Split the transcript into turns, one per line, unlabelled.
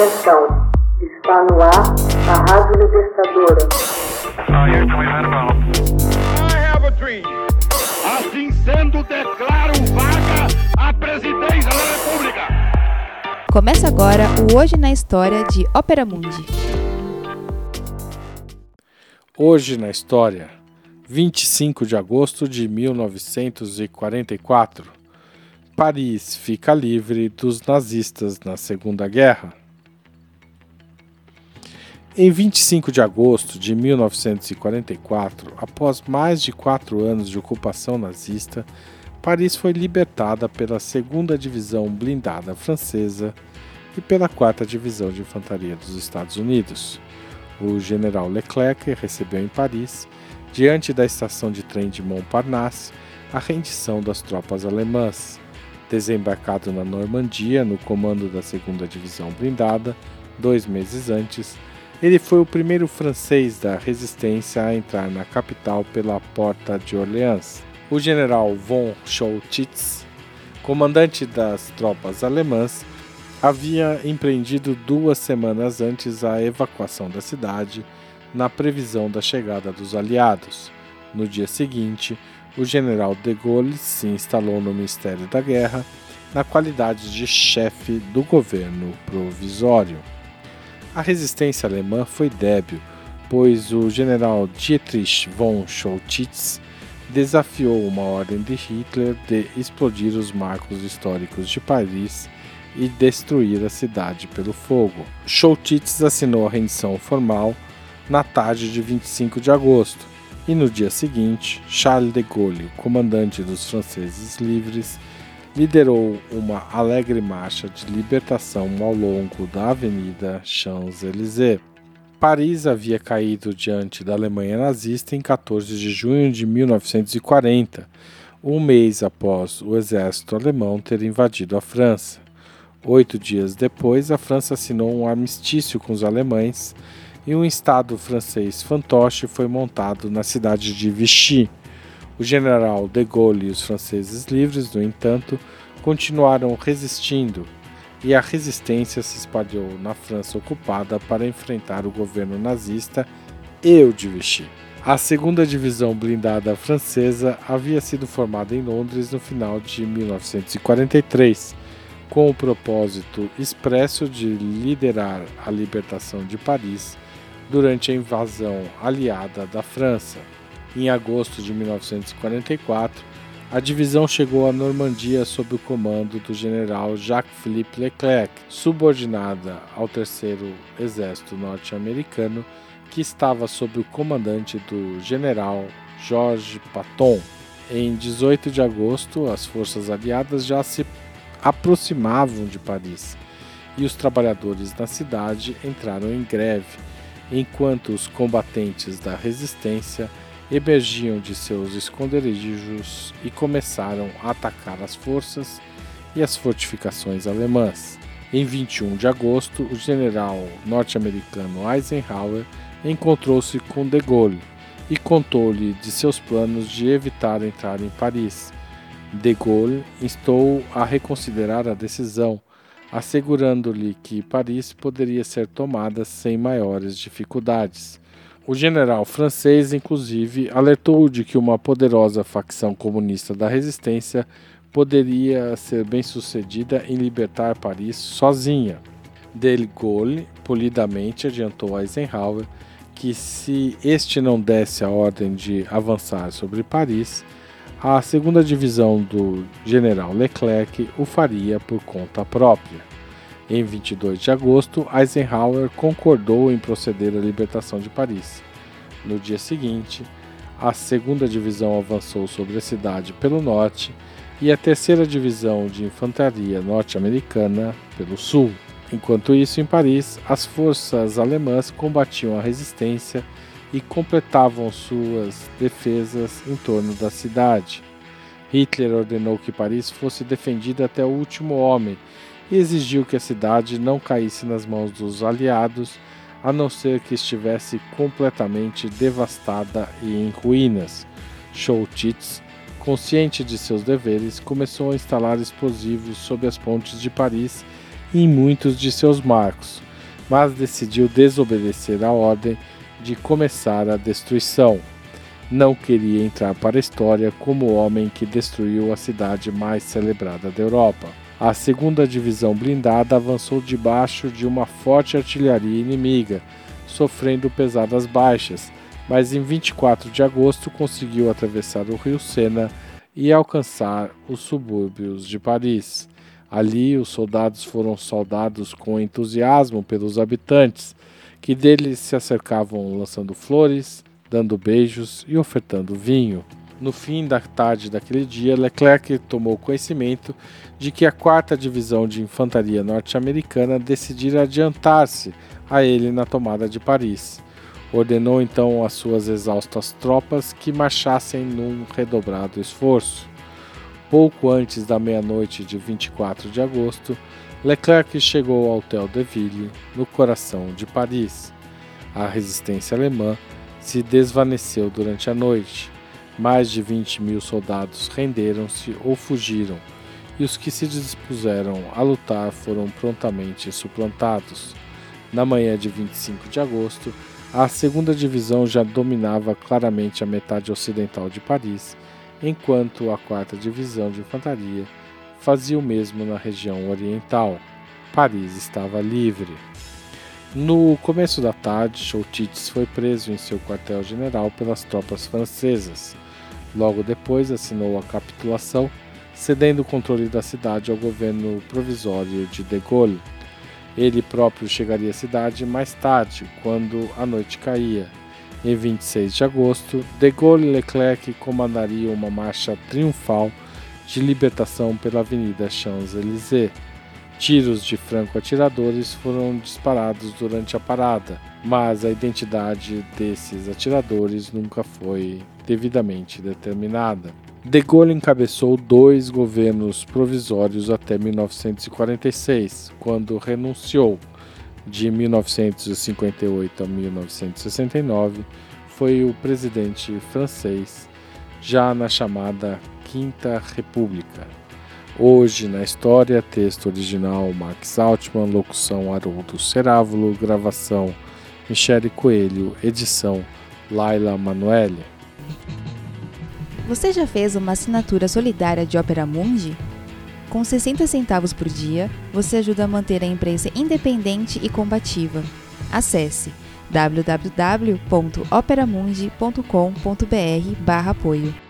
Atenção, está no ar a Rádio Libertadora.
Assim sendo, declaro vaga a presidência da República.
Começa agora o Hoje na História de Ópera Mundi.
Hoje na História, 25 de agosto de 1944. Paris fica livre dos nazistas na Segunda Guerra. Em 25 de agosto de 1944, após mais de quatro anos de ocupação nazista, Paris foi libertada pela 2 Divisão Blindada Francesa e pela 4 Divisão de Infantaria dos Estados Unidos. O general Leclerc recebeu em Paris, diante da estação de trem de Montparnasse, a rendição das tropas alemãs. Desembarcado na Normandia, no comando da 2 Divisão Blindada, dois meses antes, ele foi o primeiro francês da resistência a entrar na capital pela Porta de Orleans. O general von Choltitz, comandante das tropas alemãs, havia empreendido duas semanas antes a evacuação da cidade, na previsão da chegada dos aliados. No dia seguinte, o general de Gaulle se instalou no Ministério da Guerra na qualidade de chefe do governo provisório. A resistência alemã foi débil, pois o general Dietrich von Choltitz desafiou uma ordem de Hitler de explodir os marcos históricos de Paris e destruir a cidade pelo fogo. Choltitz assinou a rendição formal na tarde de 25 de agosto, e no dia seguinte, Charles de Gaulle, comandante dos franceses livres, liderou uma alegre marcha de libertação ao longo da Avenida Champs-Élysées. Paris havia caído diante da Alemanha nazista em 14 de junho de 1940, um mês após o exército alemão ter invadido a França. Oito dias depois, a França assinou um armistício com os alemães e um Estado francês fantoche foi montado na cidade de Vichy. O general de Gaulle e os franceses livres, no entanto, continuaram resistindo e a resistência se espalhou na França ocupada para enfrentar o governo nazista e o de Vichy. A segunda divisão blindada francesa havia sido formada em Londres no final de 1943, com o propósito expresso de liderar a libertação de Paris durante a invasão aliada da França. Em agosto de 1944, a divisão chegou à Normandia sob o comando do general Jacques-Philippe Leclerc, subordinada ao Terceiro Exército Norte-Americano, que estava sob o comandante do general Georges Patton. Em 18 de agosto, as forças aliadas já se aproximavam de Paris e os trabalhadores na cidade entraram em greve enquanto os combatentes da resistência emergiam de seus esconderijos e começaram a atacar as forças e as fortificações alemãs. Em 21 de agosto, o general norte-americano Eisenhower encontrou-se com de Gaulle e contou-lhe de seus planos de evitar entrar em Paris. De Gaulle instou a reconsiderar a decisão assegurando-lhe que Paris poderia ser tomada sem maiores dificuldades. O general francês, inclusive, alertou de que uma poderosa facção comunista da resistência poderia ser bem sucedida em libertar Paris sozinha. De Gaulle polidamente adiantou a Eisenhower que, se este não desse a ordem de avançar sobre Paris, a segunda divisão do general Leclerc o faria por conta própria. Em 22 de agosto, Eisenhower concordou em proceder à libertação de Paris. No dia seguinte, a segunda divisão avançou sobre a cidade pelo norte e a terceira divisão de infantaria norte-americana pelo sul. Enquanto isso, em Paris, as forças alemãs combatiam a resistência e completavam suas defesas em torno da cidade. Hitler ordenou que Paris fosse defendida até o último homem e exigiu que a cidade não caísse nas mãos dos aliados, a não ser que estivesse completamente devastada e em ruínas. Choltitz, consciente de seus deveres, começou a instalar explosivos sob as pontes de Paris e em muitos de seus marcos, mas decidiu desobedecer a ordem de começar a destruição. Não queria entrar para a história como o homem que destruiu a cidade mais celebrada da Europa. A segunda divisão blindada avançou debaixo de uma forte artilharia inimiga, sofrendo pesadas baixas, mas em 24 de agosto conseguiu atravessar o rio Sena e alcançar os subúrbios de Paris. Ali, os soldados foram saudados com entusiasmo pelos habitantes, que deles se acercavam lançando flores, dando beijos e ofertando vinho. No fim da tarde daquele dia, Leclerc tomou conhecimento de que a quarta divisão de infantaria norte-americana decidira adiantar-se a ele na tomada de Paris. Ordenou então às suas exaustas tropas que marchassem num redobrado esforço. Pouco antes da meia-noite de 24 de agosto, Leclerc chegou ao Hotel de Ville, no coração de Paris. A resistência alemã se desvaneceu durante a noite. Mais de 20 mil soldados renderam-se ou fugiram, e os que se dispuseram a lutar foram prontamente suplantados. Na manhã de 25 de agosto, a segunda divisão já dominava claramente a metade ocidental de Paris enquanto a 4 Divisão de Infantaria fazia o mesmo na região oriental. Paris estava livre. No começo da tarde, Choutitz foi preso em seu quartel-general pelas tropas francesas. Logo depois, assinou a capitulação, cedendo o controle da cidade ao governo provisório de De Gaulle. Ele próprio chegaria à cidade mais tarde, quando a noite caía em 26 de agosto, de Gaulle e Leclerc comandariam uma marcha triunfal de libertação pela Avenida Champs-Élysées. Tiros de franco-atiradores foram disparados durante a parada, mas a identidade desses atiradores nunca foi devidamente determinada. De Gaulle encabeçou dois governos provisórios até 1946, quando renunciou de 1958 a 1969, foi o presidente francês, já na chamada Quinta República. Hoje na história, texto original Max Altman, locução Haroldo Cerávulo, gravação Michele Coelho, edição Laila Manoeli.
Você já fez uma assinatura solidária de Opera Mundi? Com 60 centavos por dia, você ajuda a manter a imprensa independente e combativa. Acesse www.operamundi.com.br/apoio.